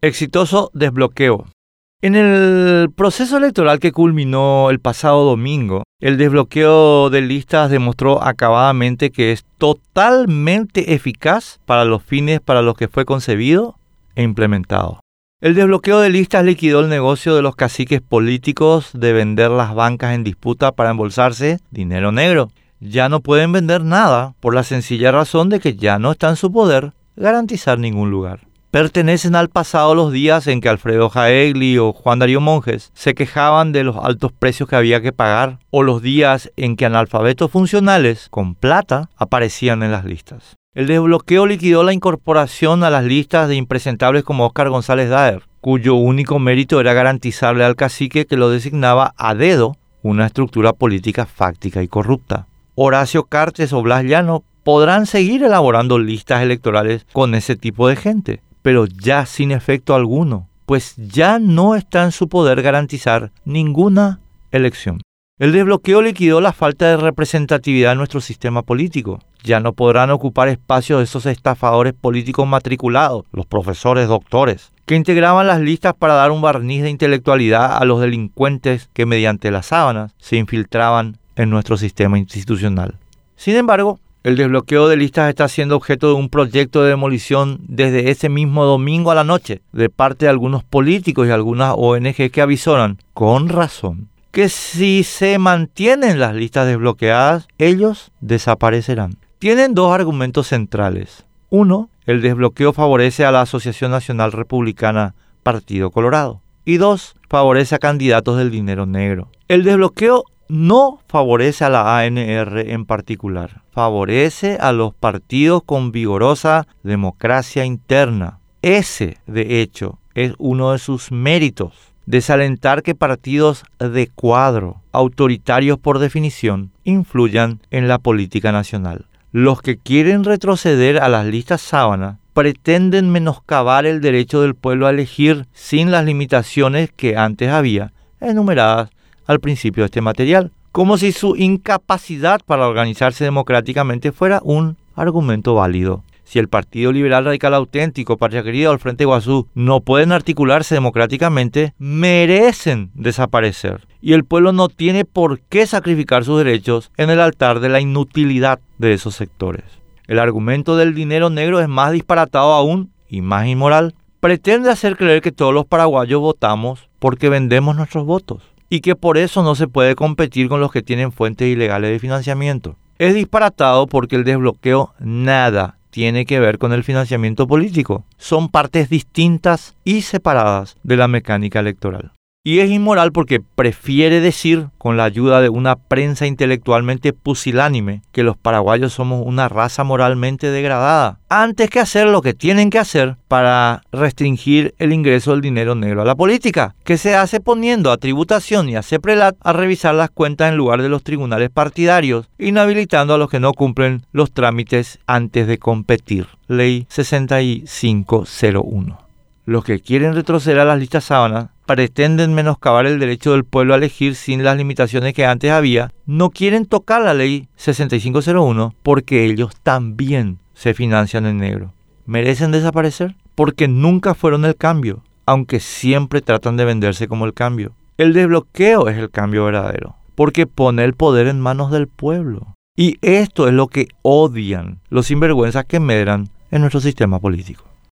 Exitoso desbloqueo. En el proceso electoral que culminó el pasado domingo, el desbloqueo de listas demostró acabadamente que es totalmente eficaz para los fines para los que fue concebido e implementado. El desbloqueo de listas liquidó el negocio de los caciques políticos de vender las bancas en disputa para embolsarse dinero negro. Ya no pueden vender nada por la sencilla razón de que ya no está en su poder garantizar ningún lugar. Pertenecen al pasado los días en que Alfredo Jaegli o Juan Darío Monjes se quejaban de los altos precios que había que pagar, o los días en que analfabetos funcionales con plata aparecían en las listas. El desbloqueo liquidó la incorporación a las listas de impresentables como Oscar González Daer, cuyo único mérito era garantizarle al cacique que lo designaba a dedo una estructura política fáctica y corrupta. Horacio Cartes o Blas Llano podrán seguir elaborando listas electorales con ese tipo de gente pero ya sin efecto alguno, pues ya no está en su poder garantizar ninguna elección. El desbloqueo liquidó la falta de representatividad en nuestro sistema político. Ya no podrán ocupar espacios esos estafadores políticos matriculados, los profesores doctores, que integraban las listas para dar un barniz de intelectualidad a los delincuentes que mediante las sábanas se infiltraban en nuestro sistema institucional. Sin embargo, el desbloqueo de listas está siendo objeto de un proyecto de demolición desde ese mismo domingo a la noche de parte de algunos políticos y algunas ONG que avisoran, con razón, que si se mantienen las listas desbloqueadas, ellos desaparecerán. Tienen dos argumentos centrales. Uno, el desbloqueo favorece a la Asociación Nacional Republicana Partido Colorado. Y dos, favorece a candidatos del dinero negro. El desbloqueo no favorece a la ANR en particular, favorece a los partidos con vigorosa democracia interna. Ese, de hecho, es uno de sus méritos, desalentar que partidos de cuadro, autoritarios por definición, influyan en la política nacional. Los que quieren retroceder a las listas sábana pretenden menoscabar el derecho del pueblo a elegir sin las limitaciones que antes había, enumeradas al principio de este material, como si su incapacidad para organizarse democráticamente fuera un argumento válido. Si el Partido Liberal Radical Auténtico, Patria Querida o el Frente Guazú no pueden articularse democráticamente, merecen desaparecer. Y el pueblo no tiene por qué sacrificar sus derechos en el altar de la inutilidad de esos sectores. El argumento del dinero negro es más disparatado aún y más inmoral. Pretende hacer creer que todos los paraguayos votamos porque vendemos nuestros votos y que por eso no se puede competir con los que tienen fuentes ilegales de financiamiento. Es disparatado porque el desbloqueo nada tiene que ver con el financiamiento político. Son partes distintas y separadas de la mecánica electoral. Y es inmoral porque prefiere decir, con la ayuda de una prensa intelectualmente pusilánime, que los paraguayos somos una raza moralmente degradada, antes que hacer lo que tienen que hacer para restringir el ingreso del dinero negro a la política, que se hace poniendo a tributación y a CEPRELAT a revisar las cuentas en lugar de los tribunales partidarios, inhabilitando a los que no cumplen los trámites antes de competir. Ley 6501. Los que quieren retroceder a las listas sábanas pretenden menoscabar el derecho del pueblo a elegir sin las limitaciones que antes había, no quieren tocar la ley 6501 porque ellos también se financian en negro. ¿Merecen desaparecer? Porque nunca fueron el cambio, aunque siempre tratan de venderse como el cambio. El desbloqueo es el cambio verdadero, porque pone el poder en manos del pueblo. Y esto es lo que odian los sinvergüenzas que medran en nuestro sistema político.